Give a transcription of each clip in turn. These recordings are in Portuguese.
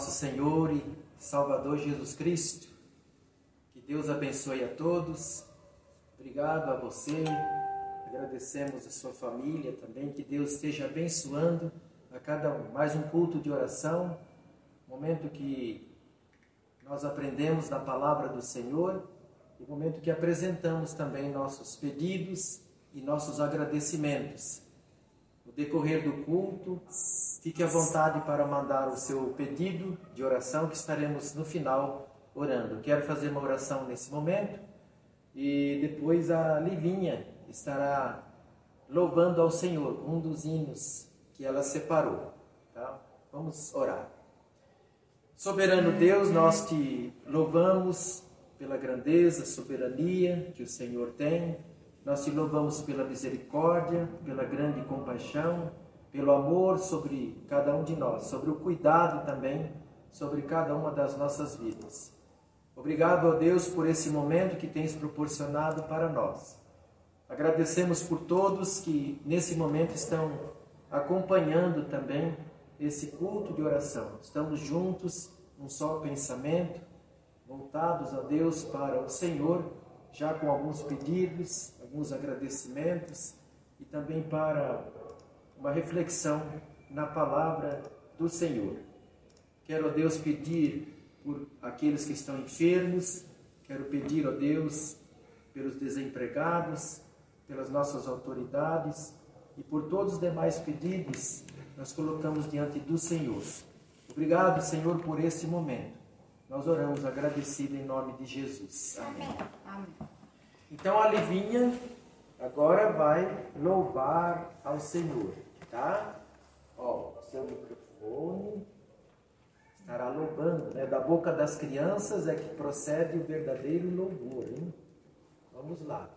nosso Senhor e Salvador Jesus Cristo. Que Deus abençoe a todos. Obrigado a você. Agradecemos a sua família também. Que Deus esteja abençoando a cada um. Mais um culto de oração, momento que nós aprendemos da palavra do Senhor e momento que apresentamos também nossos pedidos e nossos agradecimentos. No decorrer do culto, fique à vontade para mandar o seu pedido de oração que estaremos no final orando. Quero fazer uma oração nesse momento e depois a Livinha estará louvando ao Senhor, um dos hinos que ela separou. Tá? Vamos orar. Soberano Deus, nós te louvamos pela grandeza, soberania que o Senhor tem. Nós te louvamos pela misericórdia, pela grande compaixão, pelo amor sobre cada um de nós, sobre o cuidado também sobre cada uma das nossas vidas. Obrigado, ó Deus, por esse momento que tens proporcionado para nós. Agradecemos por todos que nesse momento estão acompanhando também esse culto de oração. Estamos juntos, num só pensamento, voltados a Deus para o Senhor, já com alguns pedidos, alguns agradecimentos e também para uma reflexão na palavra do Senhor. Quero a Deus pedir por aqueles que estão enfermos, quero pedir a Deus pelos desempregados, pelas nossas autoridades, e por todos os demais pedidos, nós colocamos diante do Senhor. Obrigado, Senhor, por esse momento. Nós oramos agradecido em nome de Jesus. Amém. Amém. Então a Livinha agora vai louvar ao Senhor, tá? Ó, seu microfone estará louvando, né? Da boca das crianças é que procede o verdadeiro louvor, hein? Vamos lá.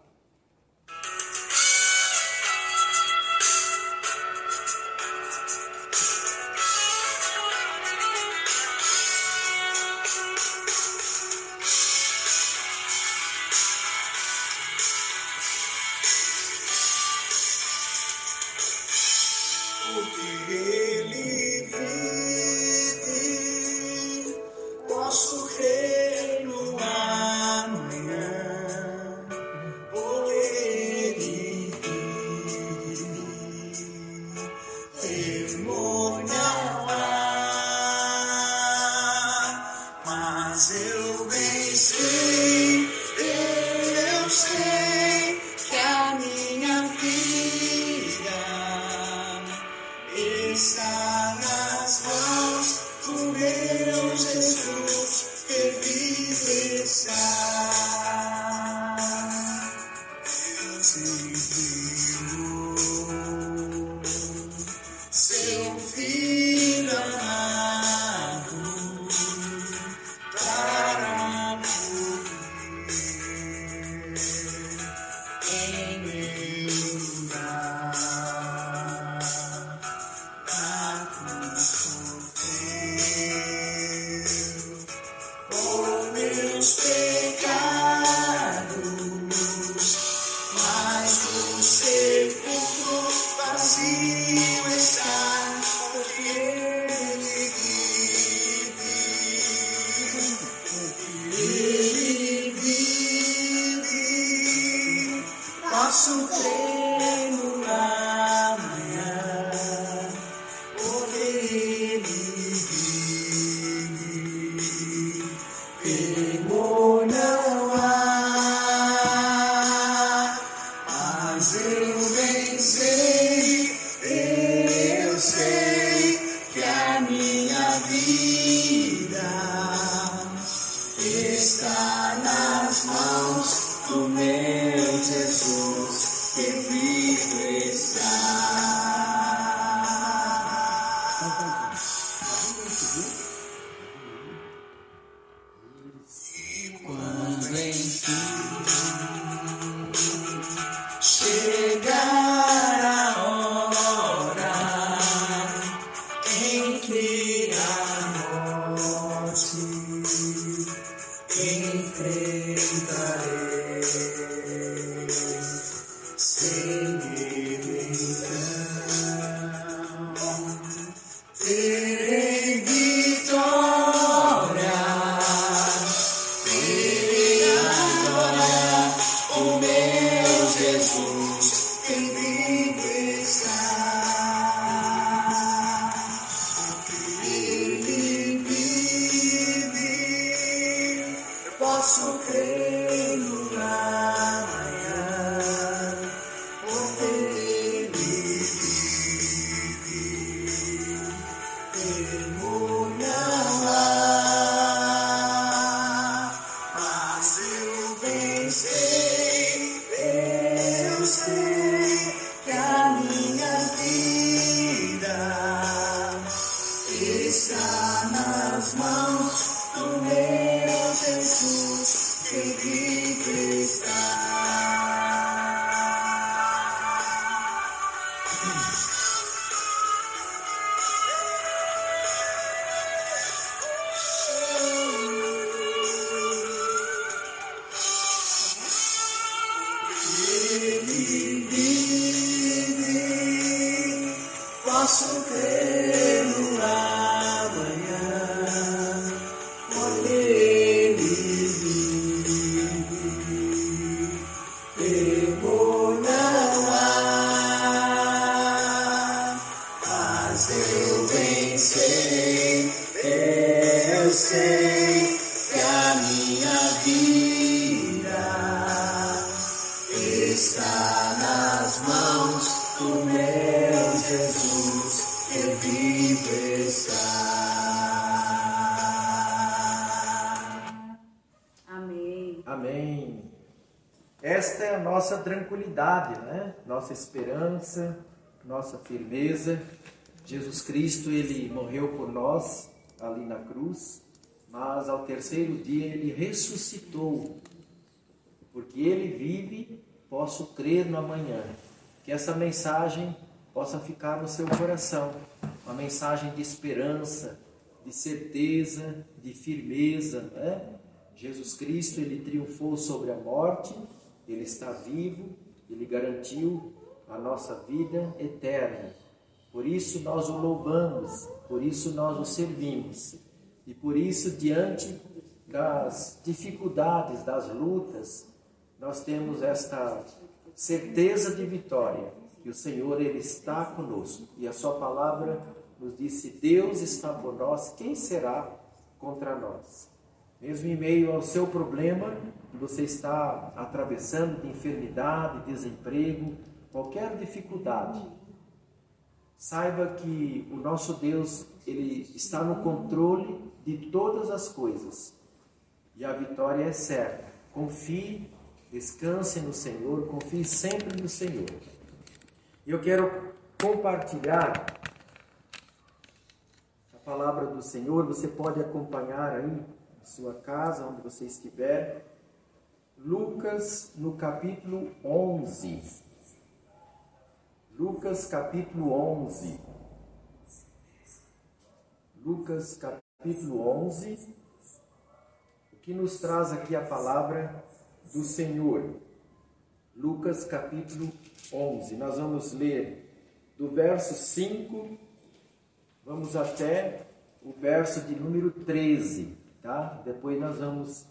Christ. Uh, nossa tranquilidade, né? nossa esperança, nossa firmeza. Jesus Cristo, ele morreu por nós ali na cruz, mas ao terceiro dia ele ressuscitou. Porque ele vive, posso crer no amanhã. Que essa mensagem possa ficar no seu coração, uma mensagem de esperança, de certeza, de firmeza, né? Jesus Cristo, ele triunfou sobre a morte ele está vivo, ele garantiu a nossa vida eterna. Por isso nós o louvamos, por isso nós o servimos. E por isso, diante das dificuldades, das lutas, nós temos esta certeza de vitória, que o Senhor ele está conosco. E a sua palavra nos disse: Deus está por nós, quem será contra nós? Mesmo em meio ao seu problema, que você está atravessando de enfermidade, desemprego, qualquer dificuldade, saiba que o nosso Deus, ele está no controle de todas as coisas. E a vitória é certa. Confie, descanse no Senhor, confie sempre no Senhor. Eu quero compartilhar a palavra do Senhor, você pode acompanhar aí sua casa, onde você estiver. Lucas no capítulo 11. Lucas capítulo 11. Lucas capítulo 11. O que nos traz aqui a palavra do Senhor. Lucas capítulo 11. Nós vamos ler do verso 5, vamos até o verso de número 13 tá? Depois nós vamos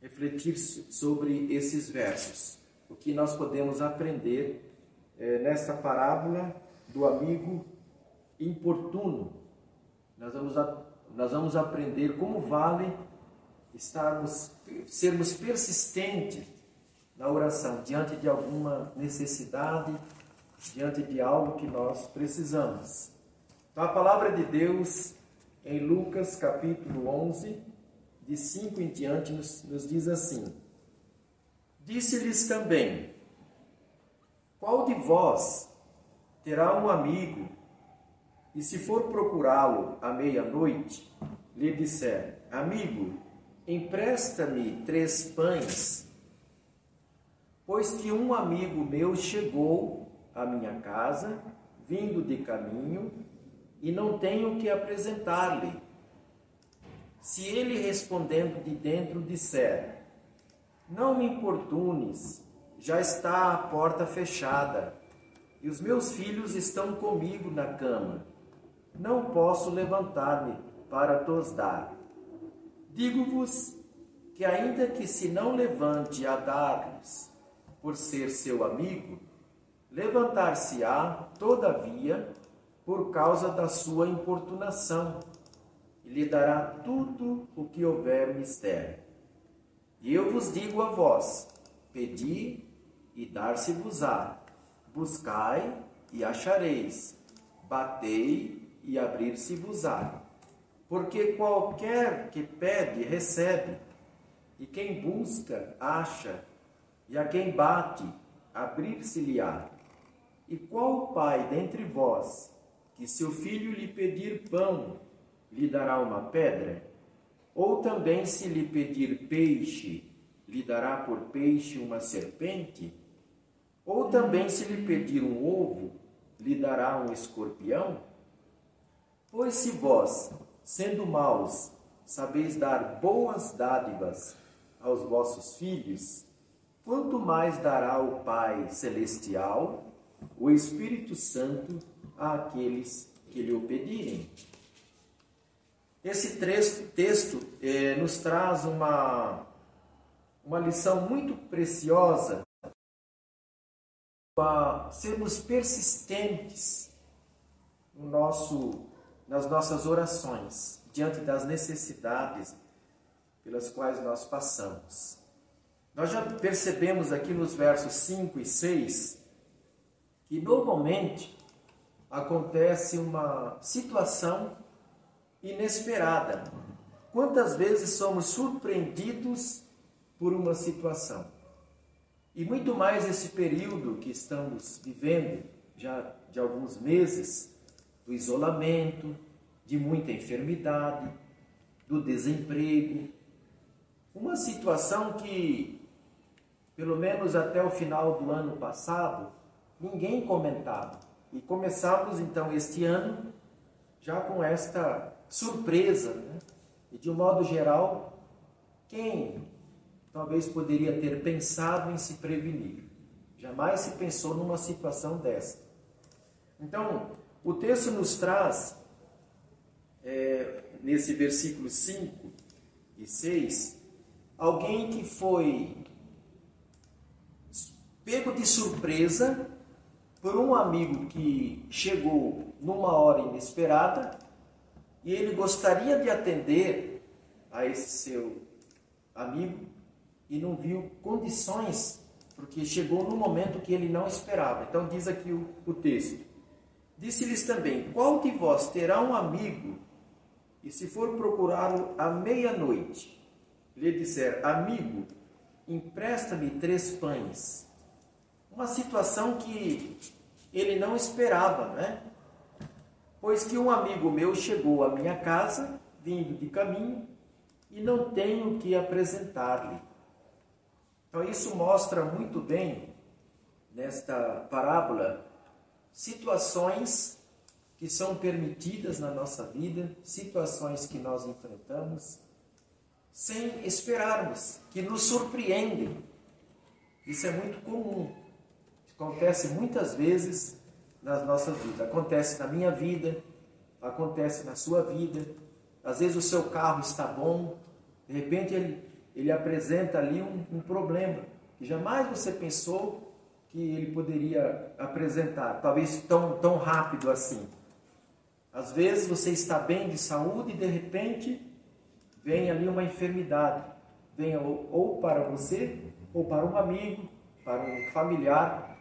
refletir sobre esses versos. O que nós podemos aprender é, nesta parábola do amigo importuno. Nós vamos, nós vamos aprender como vale estarmos, sermos persistentes na oração diante de alguma necessidade, diante de algo que nós precisamos. Então, a palavra de Deus em Lucas capítulo 11, de 5 em diante, nos, nos diz assim: Disse-lhes também: Qual de vós terá um amigo, e se for procurá-lo à meia-noite, lhe disser: Amigo, empresta-me três pães, pois que um amigo meu chegou à minha casa, vindo de caminho, e não tenho que apresentar-lhe. Se ele respondendo de dentro disser: Não me importunes, já está a porta fechada, e os meus filhos estão comigo na cama, não posso levantar-me para tos dar. Digo-vos que, ainda que se não levante a dar-lhes, por ser seu amigo, levantar-se-á, todavia, por causa da sua importunação, e lhe dará tudo o que houver mistério. E eu vos digo a vós: pedi e dar-se-vos-á, buscai e achareis, batei e abrir-se-vos-á. Porque qualquer que pede, recebe, e quem busca, acha, e a quem bate, abrir-se-lhe-á. E qual pai dentre vós, que seu filho lhe pedir pão, lhe dará uma pedra? Ou também, se lhe pedir peixe, lhe dará por peixe uma serpente? Ou também, se lhe pedir um ovo, lhe dará um escorpião? Pois se vós, sendo maus, sabeis dar boas dádivas aos vossos filhos, quanto mais dará o Pai Celestial, o Espírito Santo, àqueles que lhe o pedirem. Esse texto eh, nos traz uma, uma lição muito preciosa para sermos persistentes no nosso, nas nossas orações, diante das necessidades pelas quais nós passamos. Nós já percebemos aqui nos versos 5 e 6 que normalmente acontece uma situação inesperada. Quantas vezes somos surpreendidos por uma situação? E muito mais esse período que estamos vivendo, já de alguns meses, do isolamento, de muita enfermidade, do desemprego. Uma situação que, pelo menos até o final do ano passado, ninguém comentava. E começamos então este ano já com esta surpresa. Né? E de um modo geral, quem talvez poderia ter pensado em se prevenir. Jamais se pensou numa situação desta. Então, o texto nos traz, é, nesse versículo 5 e 6, alguém que foi pego de surpresa por um amigo que chegou numa hora inesperada e ele gostaria de atender a esse seu amigo e não viu condições, porque chegou no momento que ele não esperava. Então diz aqui o, o texto: Disse-lhes também: Qual de vós terá um amigo e se for procurá-lo à meia-noite, lhe disser: Amigo, empresta-me três pães. Uma situação que ele não esperava, né? Pois que um amigo meu chegou à minha casa, vindo de caminho, e não tenho o que apresentar-lhe. Então, isso mostra muito bem, nesta parábola, situações que são permitidas na nossa vida, situações que nós enfrentamos, sem esperarmos, que nos surpreendem. Isso é muito comum. Acontece muitas vezes nas nossas vidas. Acontece na minha vida, acontece na sua vida. Às vezes o seu carro está bom, de repente ele ele apresenta ali um, um problema que jamais você pensou que ele poderia apresentar, talvez tão, tão rápido assim. Às vezes você está bem de saúde e de repente vem ali uma enfermidade, vem ou, ou para você, ou para um amigo, para um familiar.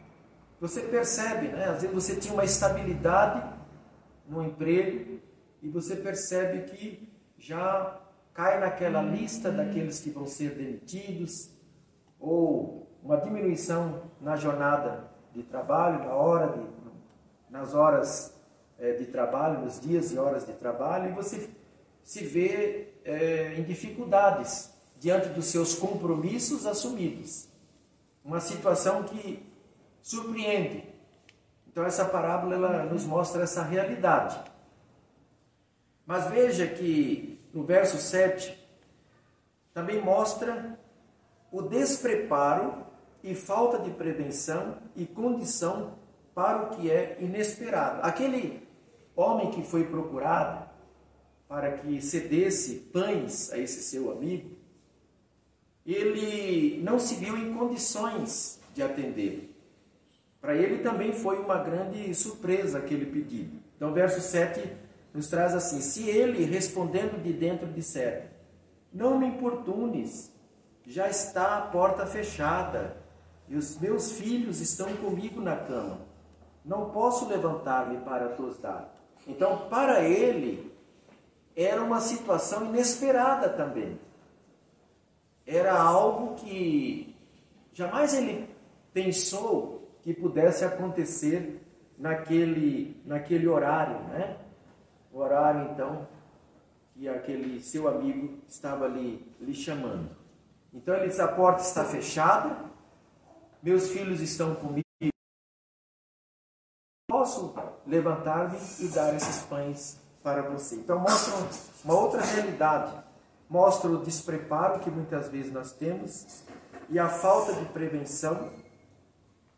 Você percebe, né? Às vezes você tinha uma estabilidade no emprego e você percebe que já cai naquela lista daqueles que vão ser demitidos, ou uma diminuição na jornada de trabalho, na hora de, nas horas é, de trabalho, nos dias e horas de trabalho, e você se vê é, em dificuldades diante dos seus compromissos assumidos. Uma situação que surpreende. Então essa parábola ela nos mostra essa realidade. Mas veja que no verso 7, também mostra o despreparo e falta de prevenção e condição para o que é inesperado. Aquele homem que foi procurado para que cedesse pães a esse seu amigo, ele não se viu em condições de atender. Para ele também foi uma grande surpresa aquele pedido. Então, verso 7 nos traz assim: Se ele, respondendo de dentro, disser: Não me importunes, já está a porta fechada, e os meus filhos estão comigo na cama, não posso levantar-me para tos dar. Então, para ele, era uma situação inesperada também. era algo que jamais ele pensou que pudesse acontecer naquele, naquele horário, né? O horário, então, que aquele seu amigo estava ali lhe chamando. Então ele diz: a porta está fechada, meus filhos estão comigo. Posso levantar-me e dar esses pães para você. Então mostra uma outra realidade. Mostra o despreparo que muitas vezes nós temos e a falta de prevenção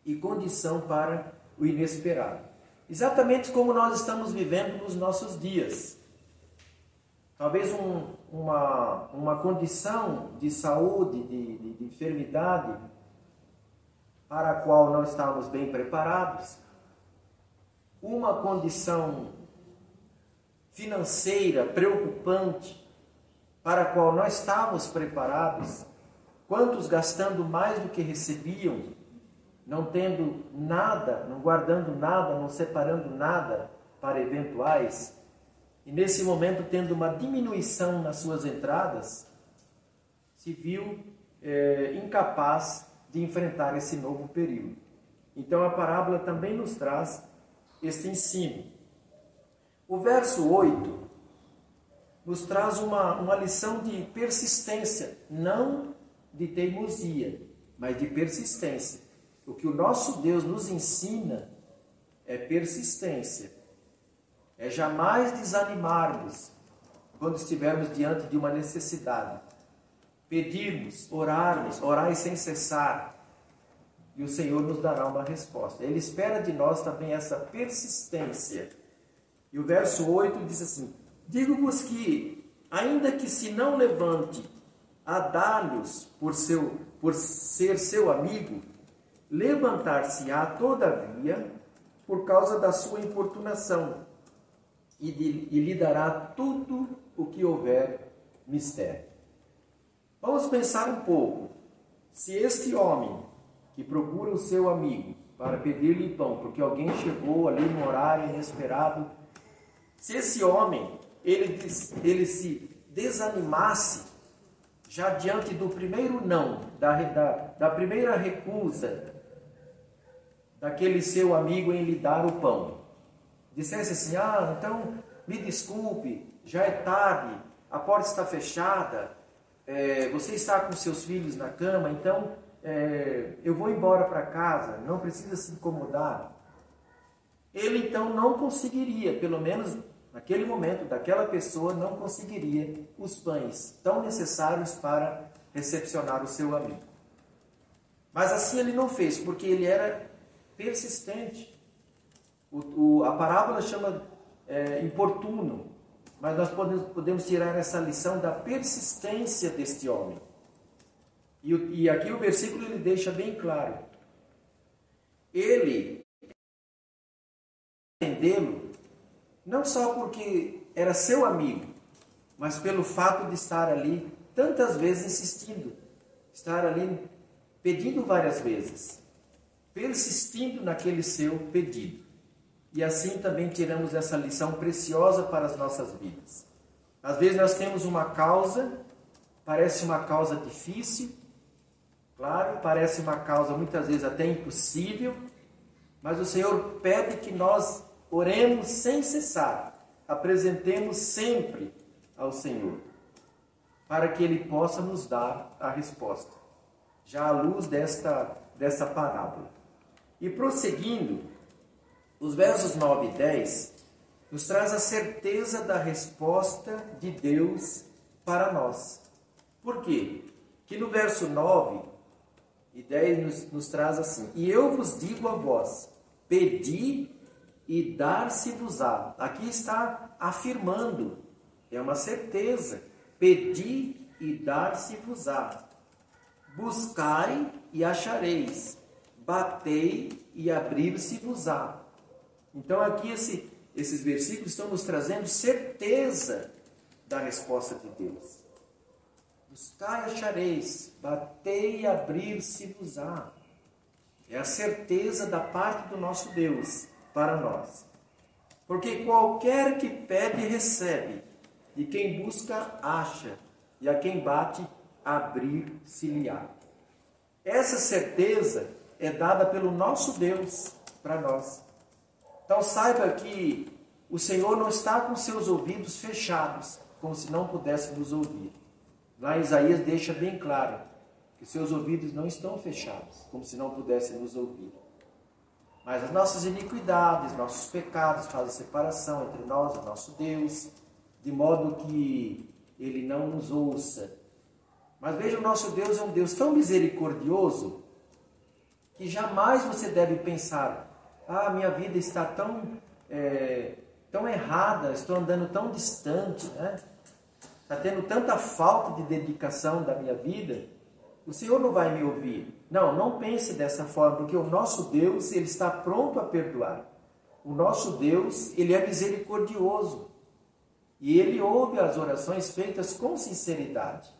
e condição para o inesperado. Exatamente como nós estamos vivendo nos nossos dias. Talvez um, uma, uma condição de saúde, de, de, de enfermidade, para a qual não estávamos bem preparados, uma condição financeira preocupante, para a qual nós estávamos preparados, quantos gastando mais do que recebiam, não tendo nada, não guardando nada, não separando nada para eventuais, e nesse momento tendo uma diminuição nas suas entradas, se viu é, incapaz de enfrentar esse novo período. Então a parábola também nos traz este ensino. O verso 8 nos traz uma, uma lição de persistência, não de teimosia, mas de persistência. O que o nosso Deus nos ensina é persistência. É jamais desanimarmos quando estivermos diante de uma necessidade. Pedirmos, orarmos, orar sem cessar. E o Senhor nos dará uma resposta. Ele espera de nós também essa persistência. E o verso 8 diz assim: Digo-vos que, ainda que se não levante a dar-lhes por, por ser seu amigo, levantar-se-á todavia por causa da sua importunação e, de, e lhe dará tudo o que houver mistério. Vamos pensar um pouco. Se este homem que procura o seu amigo para pedir-lhe pão, porque alguém chegou ali no horário inesperado, se esse homem ele, ele se desanimasse já diante do primeiro não, da, da, da primeira recusa daquele seu amigo em lhe dar o pão, dissesse assim: Ah, então me desculpe, já é tarde, a porta está fechada, é, você está com seus filhos na cama, então é, eu vou embora para casa, não precisa se incomodar. Ele então não conseguiria, pelo menos naquele momento, daquela pessoa, não conseguiria os pães tão necessários para recepcionar o seu amigo. Mas assim ele não fez, porque ele era persistente. O, o, a parábola chama é, importuno, mas nós podemos, podemos tirar essa lição da persistência deste homem. E, e aqui o versículo ele deixa bem claro. Ele entendê-lo não só porque era seu amigo, mas pelo fato de estar ali tantas vezes insistindo, estar ali pedindo várias vezes, persistindo naquele seu pedido. E assim também tiramos essa lição preciosa para as nossas vidas. Às vezes nós temos uma causa, parece uma causa difícil, claro, parece uma causa muitas vezes até impossível, mas o Senhor pede que nós oremos sem cessar, apresentemos sempre ao Senhor, para que Ele possa nos dar a resposta, já à luz desta, desta parábola. E prosseguindo, os versos 9 e 10 nos traz a certeza da resposta de Deus para nós. Por quê? Que no verso 9 e 10 nos, nos traz assim: E eu vos digo a vós, pedi e dar-se-vos-á. Aqui está afirmando, é uma certeza. Pedi e dar-se-vos-á. Buscai e achareis. Batei e abrir-se-vos-á. Então aqui esse, esses versículos estão nos trazendo certeza da resposta de Deus. Buscai e achareis, batei e abrir-se-vos-á. É a certeza da parte do nosso Deus para nós. Porque qualquer que pede, recebe, e quem busca, acha, e a quem bate, abrir-se-lhe-á. Essa certeza é dada pelo nosso Deus para nós. Então saiba que o Senhor não está com seus ouvidos fechados, como se não pudesse nos ouvir. Lá Isaías deixa bem claro que seus ouvidos não estão fechados, como se não pudessem nos ouvir. Mas as nossas iniquidades, nossos pecados fazem separação entre nós e nosso Deus, de modo que ele não nos ouça. Mas veja, o nosso Deus é um Deus tão misericordioso que jamais você deve pensar: ah, minha vida está tão, é, tão errada, estou andando tão distante, né? está tendo tanta falta de dedicação da minha vida, o Senhor não vai me ouvir. Não, não pense dessa forma, porque o nosso Deus, ele está pronto a perdoar. O nosso Deus, ele é misericordioso. E ele ouve as orações feitas com sinceridade.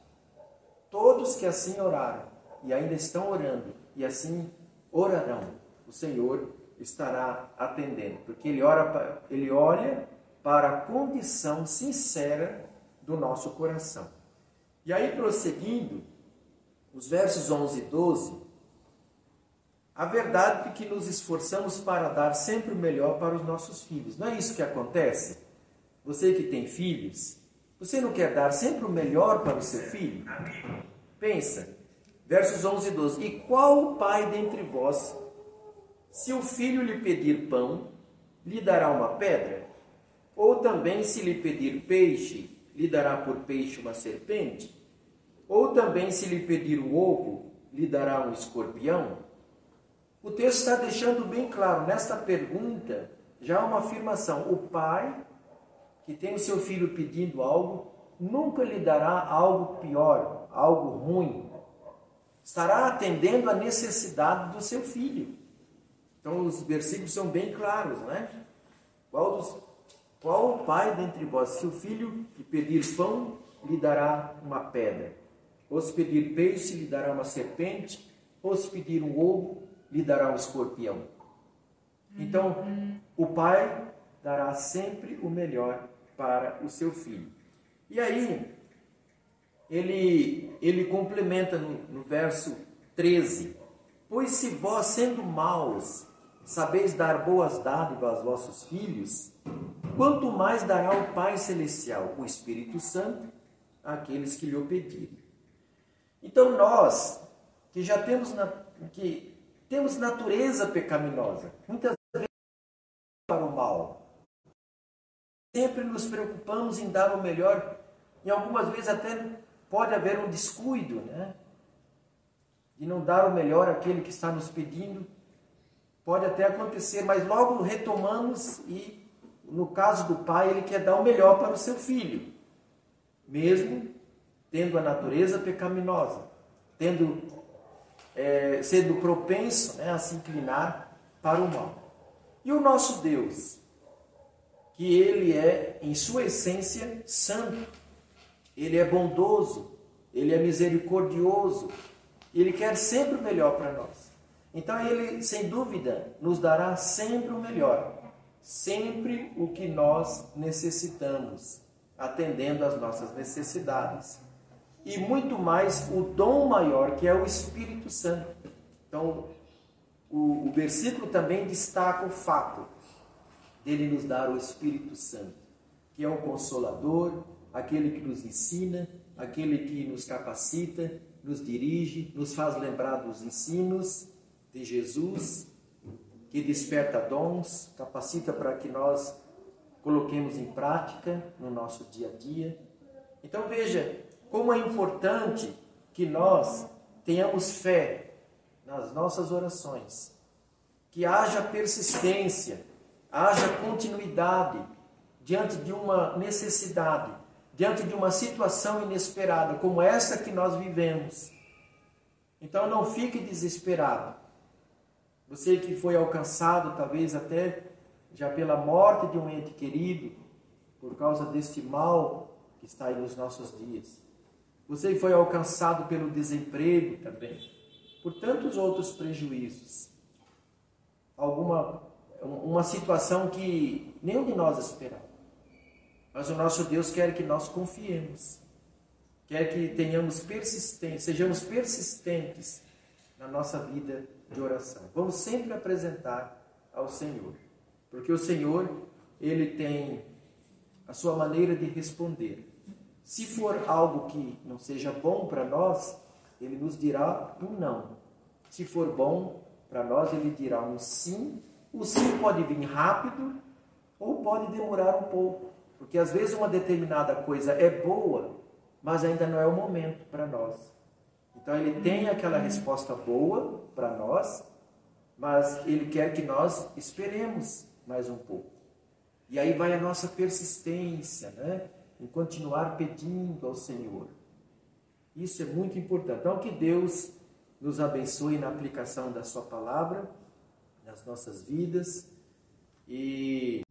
Todos que assim oraram e ainda estão orando e assim orarão, o Senhor estará atendendo, porque ele ora ele olha para a condição sincera do nosso coração. E aí, prosseguindo, os versos 11 e 12, a verdade é que nos esforçamos para dar sempre o melhor para os nossos filhos. Não é isso que acontece? Você que tem filhos, você não quer dar sempre o melhor para o seu filho? Pensa, versos 11 e 12. E qual pai dentre vós, se o filho lhe pedir pão, lhe dará uma pedra? Ou também, se lhe pedir peixe, lhe dará por peixe uma serpente? Ou também, se lhe pedir o ovo, lhe dará um escorpião? O texto está deixando bem claro, nesta pergunta, já uma afirmação. O pai, que tem o seu filho pedindo algo, nunca lhe dará algo pior, algo ruim. Estará atendendo à necessidade do seu filho. Então, os versículos são bem claros, né? Qual dos, qual o pai dentre vós, se o filho lhe pedir pão, lhe dará uma pedra? Ou se pedir peixe, lhe dará uma serpente? Ou se pedir um ovo, lhe dará um escorpião? Então, o pai dará sempre o melhor para o seu filho. E aí, ele, ele complementa no, no verso 13: Pois se vós, sendo maus, sabeis dar boas dádivas aos vossos filhos, quanto mais dará o Pai Celestial, o Espírito Santo, àqueles que lhe pedirem. Então nós, que já temos, na, que temos natureza pecaminosa, muitas vezes para o mal, sempre nos preocupamos em dar o melhor, e algumas vezes até pode haver um descuido, né? De não dar o melhor àquele que está nos pedindo. Pode até acontecer, mas logo retomamos e no caso do pai, ele quer dar o melhor para o seu filho, mesmo tendo a natureza pecaminosa, tendo é, sendo propenso né, a se inclinar para o mal. E o nosso Deus, que ele é, em sua essência, santo, ele é bondoso, ele é misericordioso, ele quer sempre o melhor para nós. Então ele, sem dúvida, nos dará sempre o melhor sempre o que nós necessitamos, atendendo às nossas necessidades. E muito mais o dom maior, que é o Espírito Santo. Então, o, o versículo também destaca o fato dele nos dar o Espírito Santo, que é o consolador, aquele que nos ensina, aquele que nos capacita, nos dirige, nos faz lembrar dos ensinos de Jesus que desperta dons, capacita para que nós coloquemos em prática no nosso dia a dia. Então veja como é importante que nós tenhamos fé nas nossas orações, que haja persistência, haja continuidade diante de uma necessidade, diante de uma situação inesperada como essa que nós vivemos. Então não fique desesperado. Você que foi alcançado, talvez até já pela morte de um ente querido, por causa deste mal que está aí nos nossos dias. Você foi alcançado pelo desemprego também, por tantos outros prejuízos. Alguma uma situação que nenhum de nós esperava. Mas o nosso Deus quer que nós confiemos. quer que tenhamos persistência, sejamos persistentes na nossa vida de oração. Vamos sempre apresentar ao Senhor, porque o Senhor, ele tem a sua maneira de responder. Se for algo que não seja bom para nós, ele nos dirá um não. Se for bom para nós, ele dirá um sim. O sim pode vir rápido ou pode demorar um pouco, porque às vezes uma determinada coisa é boa, mas ainda não é o momento para nós. Então ele tem aquela resposta boa para nós, mas ele quer que nós esperemos mais um pouco. E aí vai a nossa persistência, né? Em continuar pedindo ao Senhor. Isso é muito importante. Então, que Deus nos abençoe na aplicação da Sua palavra, nas nossas vidas. E